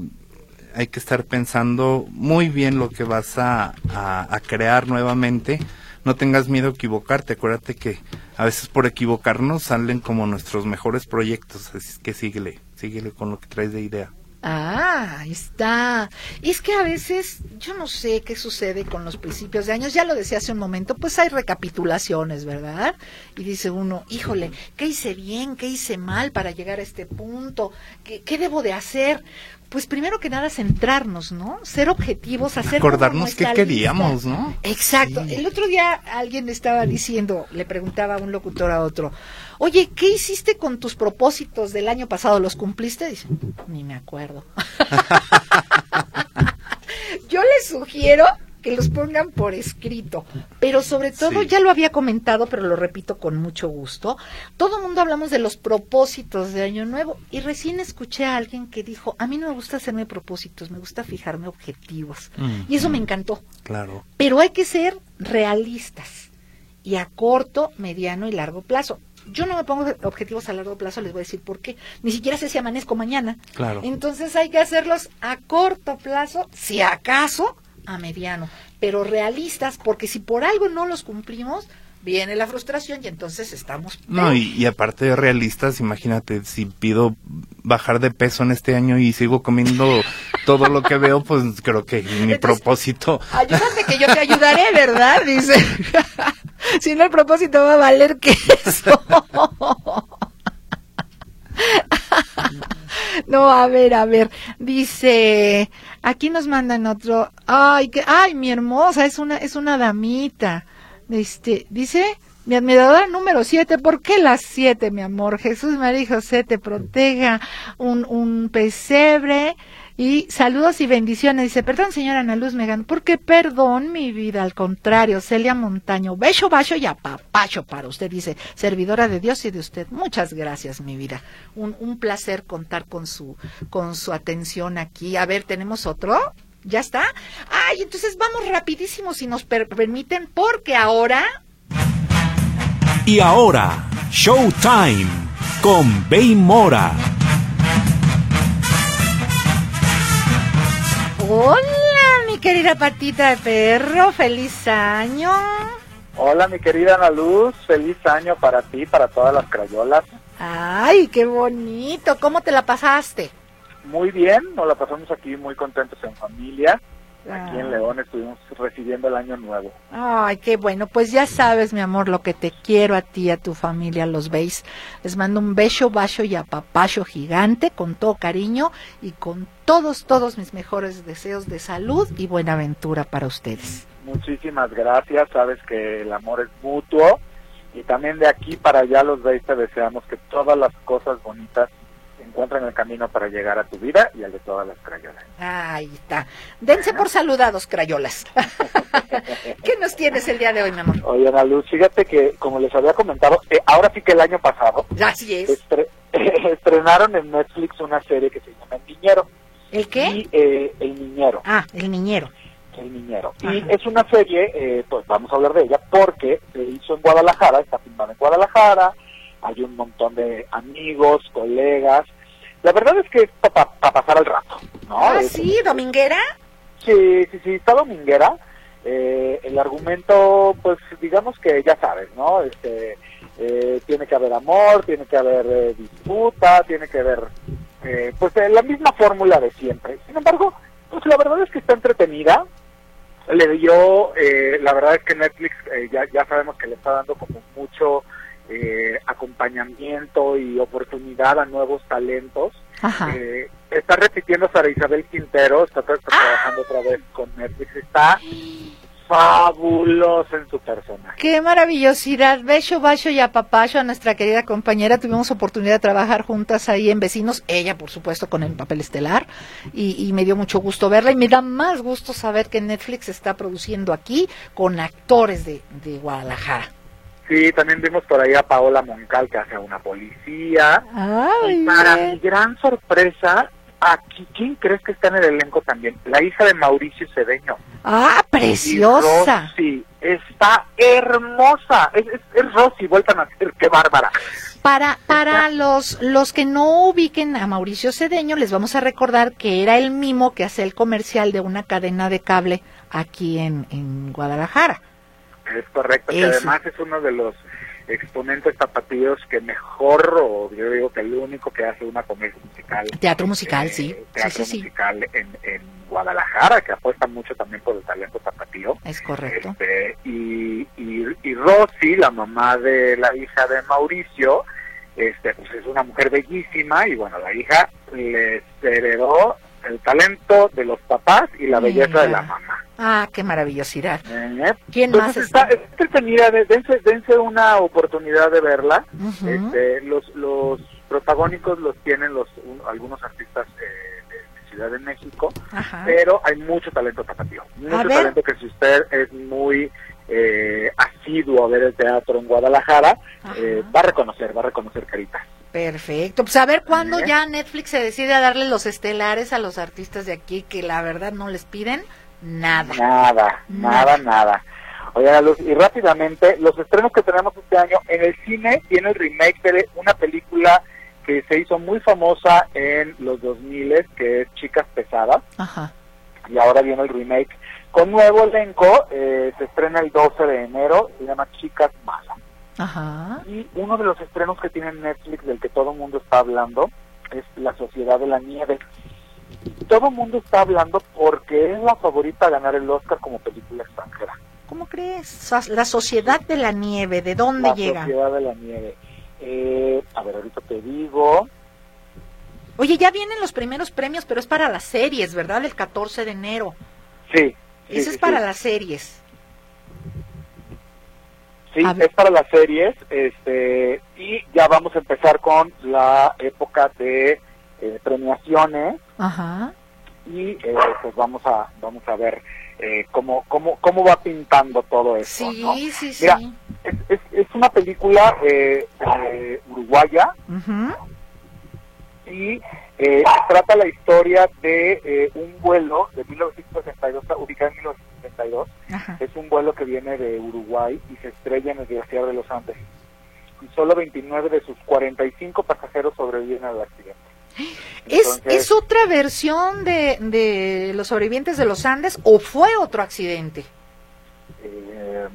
hay que estar pensando muy bien lo que vas a, a- crear nuevamente. No tengas miedo a equivocarte. Acuérdate que a veces por equivocarnos salen como nuestros mejores proyectos. Así que síguele, síguele con lo que traes de idea. Ah, ahí está. Es que a veces yo no sé qué sucede con los principios de años. Ya lo decía hace un momento, pues hay recapitulaciones, ¿verdad? Y dice uno, híjole, ¿qué hice bien? ¿Qué hice mal para llegar a este punto? ¿Qué, qué debo de hacer? Pues primero que nada centrarnos, ¿no? Ser objetivos, hacer Acordarnos qué queríamos, lista. ¿no? Exacto. Sí. El otro día alguien estaba diciendo, le preguntaba a un locutor a otro, oye, ¿qué hiciste con tus propósitos del año pasado? ¿Los cumpliste? Dice, ni me acuerdo. Yo les sugiero que los pongan por escrito, pero sobre todo, Sí. ya lo había comentado, pero lo repito con mucho gusto, todo el mundo hablamos de los propósitos de Año Nuevo y recién escuché a alguien que dijo, a mí no me gusta hacerme propósitos, me gusta fijarme objetivos. Y eso me encantó. Claro. Pero hay que ser realistas y a corto, mediano y largo plazo. Yo no me pongo objetivos a largo plazo, les voy a decir por qué. Ni siquiera sé si amanezco mañana. Claro. Entonces hay que hacerlos a corto plazo, si acaso a mediano, pero realistas, porque si por algo no los cumplimos, viene la frustración y entonces estamos... No, y, y aparte de realistas, imagínate, si pido bajar de peso en este año y sigo comiendo todo lo que veo, pues creo que mi Entonces- propósito... Ayúdate que yo te ayudaré, ¿verdad? Dice. si no, el propósito va a valer que eso. No, a ver, a ver. Dice, aquí nos mandan otro. Ay, que, ay, mi hermosa, es una, es una damita. Este, dice, mi admiradora número siete, ¿por qué las siete, mi amor? Jesús María y José te proteja. Un, un pesebre Y saludos y bendiciones. Dice, perdón, señora Ana Luz Megan, porque perdón, mi vida, al contrario, Celia Montaño, beso, bacho y apapacho para usted, dice, servidora de Dios y de usted. Muchas gracias, mi vida. Un, un placer contar con su, con su atención aquí. A ver, ¿tenemos otro? ¿Ya está? Ay, entonces vamos rapidísimo si nos per- permiten, porque ahora Y ahora, Showtime con Bey Mora. Hola, mi querida patita de perro, feliz año. Hola, mi querida Ana Luz, feliz año para ti, para todas las crayolas. Ay, qué bonito. ¿Cómo te la pasaste? Muy bien, nos la pasamos aquí muy contentos en familia. Aquí Ah. en León estuvimos recibiendo el año nuevo. Ay, qué bueno. Pues ya sabes, mi amor, lo que te quiero a ti a tu familia, los veis. Les mando un beso, bacho y apapacho gigante con todo cariño y con todos, todos mis mejores deseos de salud y buena aventura para ustedes. Muchísimas gracias, sabes que el amor es mutuo y también de aquí para allá los veis te deseamos que todas las cosas bonitas encuentren el camino para llegar a tu vida y al de todas las crayolas. Ahí está. Dense por saludados, crayolas. ¿Qué nos tienes el día de hoy, mi amor? Oye, Ana Luz, fíjate que como les había comentado, eh, ahora sí que el año pasado Así es. estre- estrenaron en Netflix una serie que se llama El Niñero. ¿El qué? Y, eh, El Niñero. Ah, el niñero. El Niñero. Ajá. Y es una serie, eh, pues vamos a hablar de ella, porque se hizo en Guadalajara, está filmada en Guadalajara, hay un montón de amigos, colegas. La verdad es que es para pasar el rato, ¿no? Ah, Es- sí, dominguera. Sí, sí, sí, está dominguera. Eh, el argumento, pues digamos que ya sabes, ¿no? Este, eh, tiene que haber amor, tiene que haber eh, disputa, tiene que haber, eh, pues eh, la misma fórmula de siempre. Sin embargo, pues la verdad es que está entretenida. Le dio, eh, la verdad es que Netflix eh, ya, ya sabemos que le está dando como mucho eh, acompañamiento y oportunidad a nuevos talentos. Eh, está repitiendo Sara Isabel Quintero, está, está trabajando otra vez con Netflix, está fabulosa en su personaje. Qué maravillosidad. Beso, bacho y apapacho a nuestra querida compañera. Tuvimos oportunidad de trabajar juntas ahí en Vecinos. Ella, por supuesto, con el papel estelar. Y, y me dio mucho gusto verla. Y me da más gusto saber que Netflix está produciendo aquí con actores de, de Guadalajara. Sí, también vimos por ahí a Paola Moncal que hace a una policía. Ay, y para bien. mi gran sorpresa, aquí, ¿quién crees que está en el elenco también? La hija de Mauricio Cedeño. Ah, preciosa. Sí, está hermosa. Es, es, es Rosy, vuelta a nacer, qué bárbara. Para, para los, los que no ubiquen a Mauricio Cedeño, les vamos a recordar que era el mimo que hacía el comercial de una cadena de cable aquí en, en Guadalajara. Es correcto, que además es uno de los exponentes tapatíos que mejor, o yo digo que el único que hace una comedia musical. Teatro musical, eh, sí. Teatro Sí, sí, sí. musical en, en Guadalajara, que apuesta mucho también por el talento tapatío. Es correcto. Este, y, y, y Rosy, la mamá de la hija de Mauricio, este, pues es una mujer bellísima y bueno, la hija les heredó el talento de los papás y la belleza de la mamá. Ah, qué maravillosidad. ¿Eh? ¿Quién Entonces más está, está? entretenida, de- dense, dense una oportunidad de verla. Este, los, los protagónicos los tienen los un- algunos artistas eh, de, Ciudad de México, Ajá. pero hay mucho talento tapatío. Mucho talento que si usted es muy eh, asiduo a ver el teatro en Guadalajara, eh, va a reconocer, va a reconocer caritas. Perfecto. Pues a ver cuándo ya Netflix se decide a darle los estelares a los artistas de aquí que la verdad no les piden nada. Nada, Nada. nada. Oigan, Luz, y rápidamente, los estrenos que tenemos este año en el cine tiene el remake de una película que se hizo muy famosa en los 2000 que es Chicas Pesadas, Ajá. y ahora viene el remake con nuevo elenco, eh, se estrena el 12 de enero, se llama Chicas Malas. Ajá. Y uno de los estrenos que tiene Netflix, del que todo el mundo está hablando, es La Sociedad de la Nieve. Todo el mundo está hablando porque es la favorita a ganar el Oscar como película extranjera. ¿Cómo crees? La sociedad de la nieve, ¿de dónde La llega? Sociedad de la Nieve. Eh, a ver, ahorita te digo. Oye, ya vienen los primeros premios, pero es para las series, ¿verdad? El 14 de enero. Sí. sí, es para sí. las series. Sí, A ver. es para las series. Este, y ya vamos a empezar con la época de eh, premiaciones. Ajá. y eh, pues vamos a vamos a ver eh, cómo cómo cómo va pintando todo esto. Sí, ¿no? sí, sí. Mira, es, es, es una película eh, eh, uruguaya Ujú. y eh, trata la historia de un vuelo de 1962, está ubicado en 1962. Ajá. Es un vuelo que viene de Uruguay y se estrella en el glaciar de los Andes. Y solo 29 de sus 45 pasajeros sobreviven al accidente. ¿Es, Entonces, ¿Es otra versión de, de los sobrevivientes de los Andes o fue otro accidente? eh,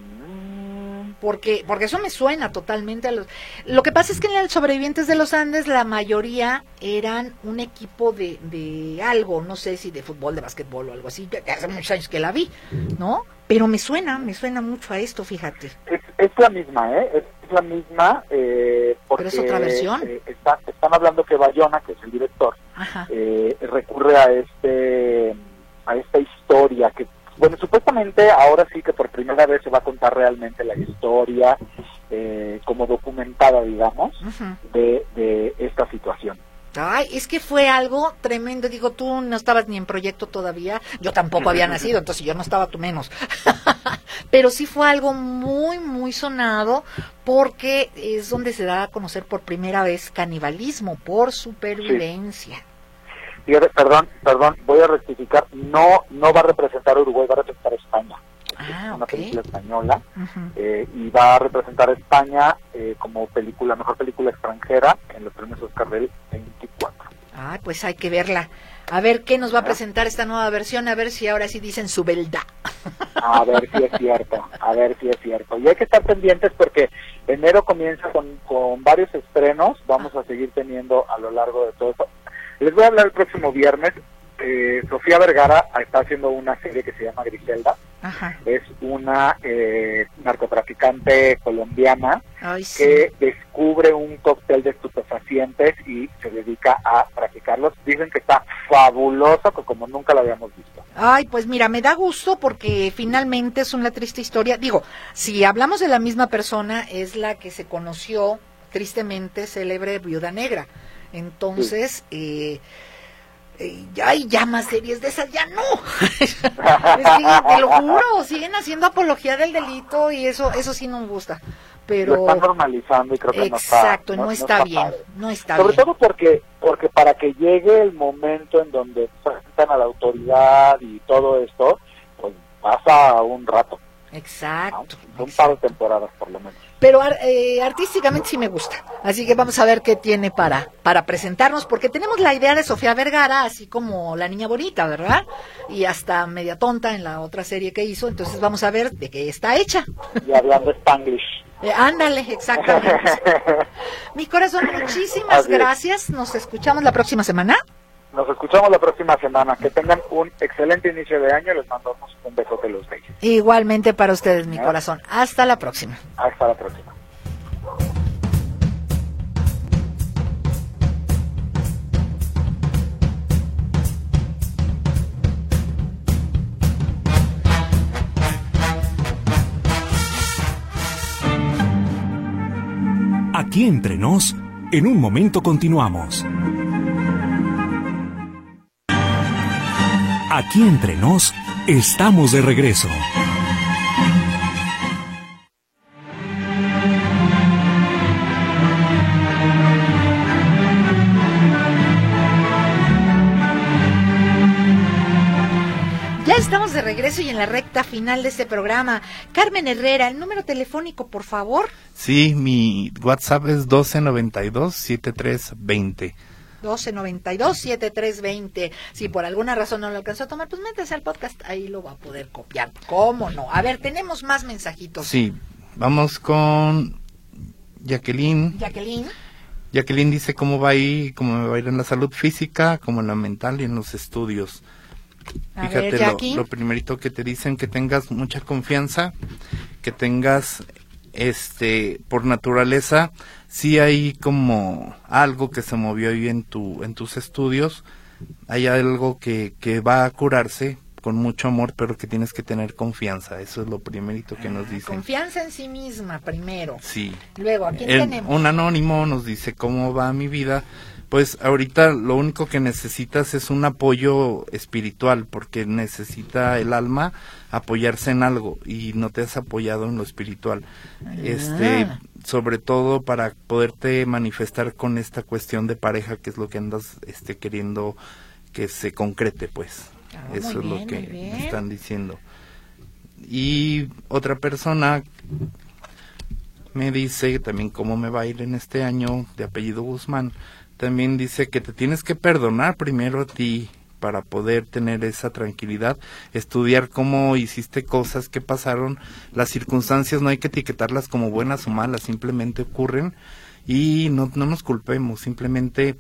Porque, porque eso me suena totalmente a los... Lo que pasa es que en los sobrevivientes de los Andes la mayoría eran un equipo de, de algo, no sé si de fútbol, de básquetbol o algo así, hace muchos años que la vi, ¿no? Pero me suena, me suena mucho a esto, fíjate. es, es la misma, ¿eh? Es, es la misma. Eh, porque, es otra versión. eh, está- están hablando que Bayona, que es el director, Ajá. eh, recurre a este a esta historia que bueno supuestamente ahora sí que por primera vez se va a contar realmente la historia eh, como documentada digamos de, de esta situación Ay, es que fue algo tremendo. Digo, tú no estabas ni en proyecto todavía. Yo tampoco había nacido, entonces yo no estaba, tú menos. Pero sí fue algo muy, muy sonado porque es donde se da a conocer por primera vez canibalismo por supervivencia. Fíjate, perdón perdón voy a rectificar no no va a representar a Uruguay va a representar a España Ah, es una película española eh, y va a representar a España eh, como película mejor película extranjera en los premios Oscar del 24 Ay, pues hay que verla. A ver qué nos va a presentar esta nueva versión, a ver si ahora sí dicen su beldad. A ver si es cierto, a ver si es cierto. Y hay que estar pendientes porque enero comienza con, con varios estrenos, vamos a seguir teniendo a lo largo de todo esto. Les voy a hablar el próximo viernes. Eh, Sofía Vergara está haciendo una serie que se llama Griselda. Ajá. Es una eh, narcotraficante colombiana Ay, sí. que descubre un cóctel de estupefacientes y se dedica a traficarlos. Dicen que está fabuloso, que como nunca lo habíamos visto. Ay, pues mira, me da gusto porque finalmente es una triste historia. Digo, si hablamos de la misma persona, es la que se conoció tristemente célebre Viuda Negra. Entonces, eh, eh, ya hay ya más series de esas, ya no. es que, te lo juro, siguen haciendo apología del delito y eso, eso sí no me gusta. Lo Pero, están normalizando y creo que no está exacto, no, está, bien, padre. no está Sobre bien. todo porque porque para que llegue el momento en donde presentan a la autoridad y todo esto, pues pasa un rato. Exacto. un exacto. par de temporadas por lo menos. Pero eh, artísticamente sí me gusta. Así que vamos a ver qué tiene para, para presentarnos, porque tenemos la idea de Sofía Vergara, así como la niña bonita, ¿verdad? Y hasta media tonta en la otra serie que hizo. Entonces vamos a ver de qué está hecha. Y hablando Spanglish. Eh, ándale, exactamente. Mi corazón, muchísimas gracias. Nos escuchamos la próxima semana. Nos escuchamos la próxima semana. Que tengan un excelente inicio de año. Les mandamos un besote los bellos. Igualmente para ustedes, mi corazón. Hasta la próxima. Hasta la próxima. Aquí entre nos, en un momento continuamos. Aquí entre nos, estamos de regreso. Ya estamos de regreso y en la recta final de este programa. Carmen Herrera, el número telefónico, por favor. Sí, mi WhatsApp es 1292-7320. 1292-7320. Si por alguna razón no lo alcanzó a tomar, pues métese al podcast, ahí lo va a poder copiar. ¿Cómo no? A ver, tenemos más mensajitos. Sí, vamos con Jacqueline. Jacqueline. Jacqueline dice cómo va ahí, cómo me va a ir en la salud física, como en la mental y en los estudios. A Fíjate, ver, lo, lo primerito que te dicen que tengas mucha confianza, que tengas, este, por naturaleza, sí hay como algo que se movió ahí en tu, en tus estudios, hay algo que, que va a curarse con mucho amor, pero que tienes que tener confianza, eso es lo primerito que nos dicen. Confianza en sí misma, primero. Sí. Luego, ¿a quién El- tenemos? un anónimo nos dice cómo va mi vida. Pues ahorita lo único que necesitas es un apoyo espiritual, porque necesita el alma apoyarse en algo y no te has apoyado en lo espiritual. Este, Ah. Sobre todo para poderte manifestar con esta cuestión de pareja, que es lo que andas este queriendo que se concrete, pues. Ah, Eso es lo que me están diciendo. Y otra persona me dice también cómo me va a ir en este año de apellido Guzmán. También dice que te tienes que perdonar primero a ti para poder tener esa tranquilidad, estudiar cómo hiciste cosas que pasaron, las circunstancias no hay que etiquetarlas como buenas o malas, simplemente ocurren y no, no nos culpemos, simplemente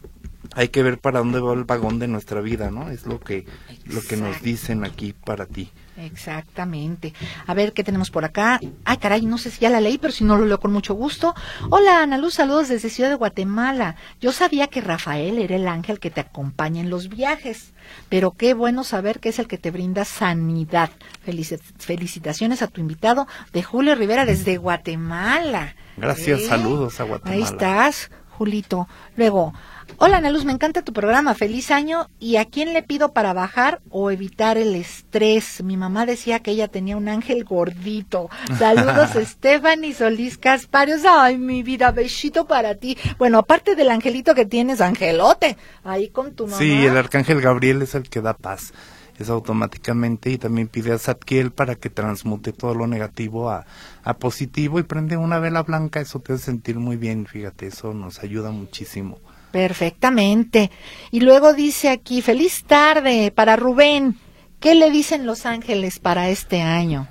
hay que ver para dónde va el vagón de nuestra vida, ¿no? Es lo que, lo que nos dicen aquí para ti. Exactamente. A ver, ¿qué tenemos por acá? Ay, caray, no sé si ya la leí, pero si no lo leo con mucho gusto. Hola, Ana Luz, saludos desde Ciudad de Guatemala. Yo sabía que Rafael era el ángel que te acompaña en los viajes, pero qué bueno saber que es el que te brinda sanidad. Felici- felicitaciones a tu invitado de Julio Rivera desde Guatemala. Gracias, ¿Eh? saludos a Guatemala. Ahí estás, Julito. Luego, hola Ana Luz, me encanta tu programa, feliz año. ¿Y a quién le pido para bajar o evitar el estrés? Mi mamá decía que ella tenía un ángel gordito. Saludos, Stephanie Solís Casparios. Ay, mi vida, besito para ti. Bueno, aparte del angelito que tienes, angelote, ahí con tu mamá. Sí, el arcángel Gabriel es el que da paz. Es automáticamente y también pide a Zadkiel para que transmute todo lo negativo a, a positivo y prende una vela blanca. Eso te hace sentir muy bien, fíjate, eso nos ayuda muchísimo. Perfectamente. Y luego dice aquí, feliz tarde para Rubén. ¿Qué le dicen los ángeles para este año?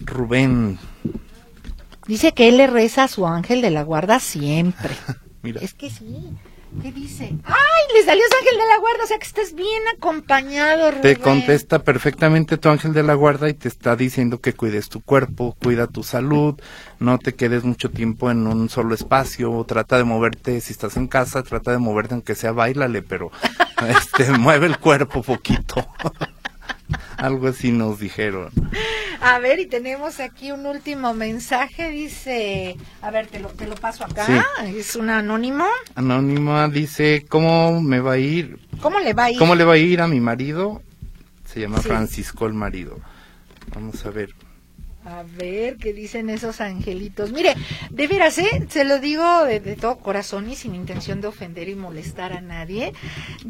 Rubén, Dice que él le reza a su ángel de la guarda siempre. mira, Es que sí. ¿Qué dice? ¡Ay! Le salió su ángel de la guarda. O sea que estás bien acompañado, Rubén. te contesta perfectamente tu ángel de la guarda y te está diciendo que cuides tu cuerpo, cuida tu salud, no te quedes mucho tiempo en un solo espacio, trata de moverte, si estás en casa, trata de moverte aunque sea bailale, pero este mueve el cuerpo poquito. Algo así nos dijeron. A ver, y tenemos aquí un último mensaje. Dice, a ver, te lo, te lo paso acá. Sí. Es un anónimo. Anónima dice, ¿cómo me va a ir? ¿Cómo le va a ir? ¿Cómo le va a ir a mi marido? Se llama Sí. Francisco el marido. Vamos a ver. A ver qué dicen esos angelitos. Mire, de veras, ¿eh? se lo digo de, de todo corazón y sin intención de ofender y molestar a nadie.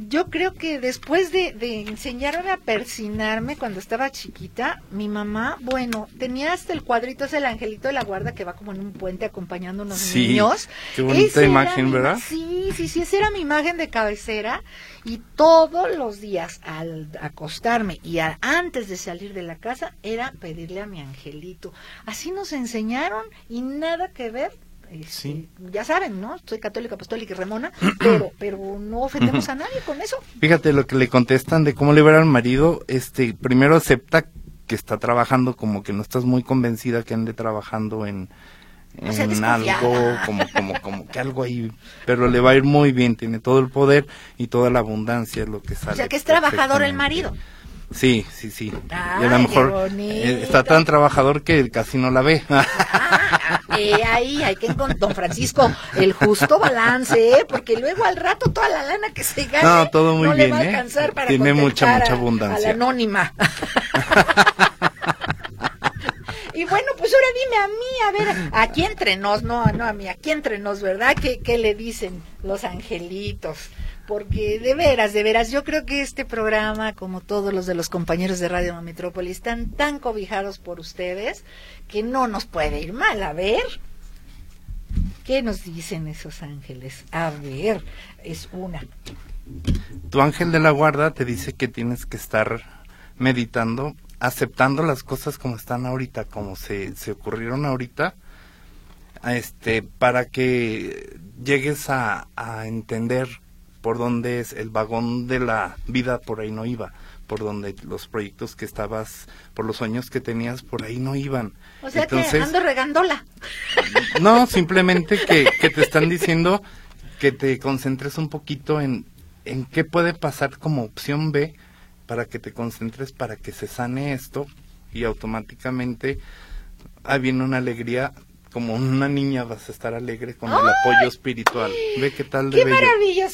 Yo creo que después de, de enseñarme a persinarme cuando estaba chiquita, mi mamá, bueno, tenía hasta el cuadrito, es el angelito de la guarda que va como en un puente acompañando a unos Sí, niños. qué bonita Esa era imagen, mi- ¿verdad? Sí, sí, sí, esa era mi imagen de cabecera. Y todos los días al acostarme y a- antes de salir de la casa era pedirle a mi angelito. Así nos enseñaron y nada que ver. este, Sí. Ya saben, ¿no? Soy católica, apostólica y remona, pero, pero no ofendemos a nadie con eso. Fíjate lo que le contestan de cómo le va al marido. Este, primero acepta que está trabajando, como que no estás muy convencida que ande trabajando en, O sea, en algo, como, como, como que algo ahí, pero le va a ir muy bien, tiene todo el poder y toda la abundancia es lo que sale. O sea, que es trabajador el marido. Sí, sí, sí. y a lo mejor eh, está tan trabajador que casi no la ve. Ah, eh, ahí hay que encontrar, don Francisco, el justo balance, ¿eh? porque luego al rato toda la lana que se gane No, todo muy no le bien, va a ¿eh? alcanzar para Tiene mucha, mucha abundancia. A la anónima. Y bueno, pues ahora dime a mí, a ver, aquí entre nos, no, no a mí, aquí entre nos, ¿verdad? ¿Qué, le dicen los angelitos? Porque de veras, de veras, yo creo que este programa, como todos los de los compañeros de Radio Metrópoli, están tan cobijados por ustedes que no nos puede ir mal. A ver, ¿qué nos dicen esos ángeles? A ver, es una. tu ángel de la guarda te dice que tienes que estar meditando, aceptando las cosas como están ahorita, como se, se ocurrieron ahorita, este, para que llegues a, a entender por dónde es el vagón de la vida, por ahí no iba, por donde los proyectos que estabas, por los sueños que tenías, por ahí no iban. O sea que Entonces, ando regándola. no, simplemente que, que te están diciendo que te concentres un poquito en, en qué puede pasar como opción B para que te concentres para que se sane esto y automáticamente ahí viene una alegría como una niña vas a estar alegre con el apoyo espiritual. Ve qué tal de ¡Qué bello. maravilla!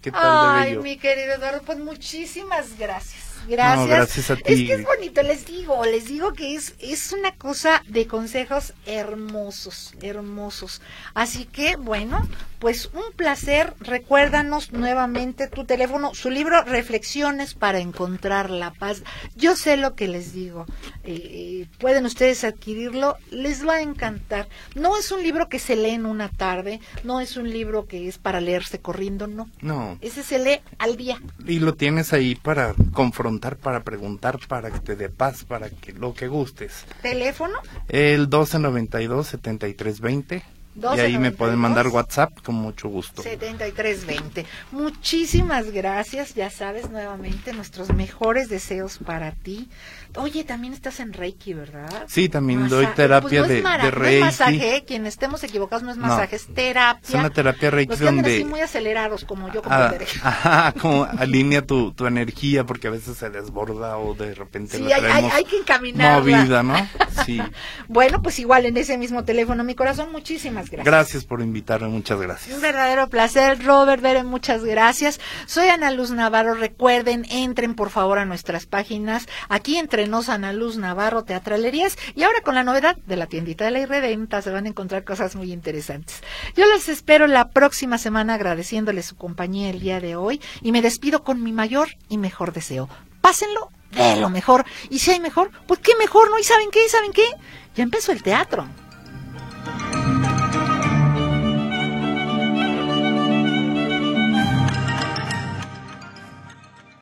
¿Qué tal de Ay, bello? mi querido Eduardo, pues muchísimas gracias. Gracias. No, gracias a ti. Es que es bonito, les digo, les digo que es, es una cosa de consejos hermosos, hermosos. Así que, bueno, pues un placer. Recuérdanos nuevamente tu teléfono, su libro Reflexiones para encontrar la paz. Yo sé lo que les digo. Eh, pueden ustedes adquirirlo, les va a encantar. No es un libro que se lee en una tarde, no es un libro que es para leerse corriendo, no. No, Ese se lee al día. y lo tienes ahí para confrontar, para preguntar, para que te dé paz, para que lo que gustes. Teléfono El 1292-7320. Y ahí me 1292. pueden mandar WhatsApp con mucho gusto. 7320. Muchísimas gracias, ya sabes, nuevamente nuestros mejores deseos para ti. Oye, también estás en Reiki, ¿verdad? Sí, también Masa- doy terapia pues no de, mara- de no es Reiki. masaje, quien estemos equivocados no es No. masaje, es terapia. Es una terapia Reiki Los que donde- así muy acelerados como yo, como Ah, ajá, como alinea tu, tu energía porque a veces se desborda o de repente Sí, la hay, hay, hay que encaminarla. movida, ¿no? Sí. Bueno, pues igual en ese mismo teléfono, mi corazón, muchísimas gracias. Gracias por invitarme, muchas gracias. Un verdadero placer, Robert Beren, muchas gracias. Soy Ana Luz Navarro. Recuerden, entren por favor a nuestras páginas. Aquí entre nos, Ana Luz Navarro, Teatralerías. Y ahora con la novedad de la tiendita de la Irredenta, se van a encontrar cosas muy interesantes. Yo les espero la próxima semana agradeciéndoles su compañía el día de hoy. Y me despido con mi mayor y mejor deseo. Pásenlo de lo mejor. Y si hay mejor, pues qué mejor, ¿no? ¿Y saben qué? ¿Saben qué? Ya empezó el teatro.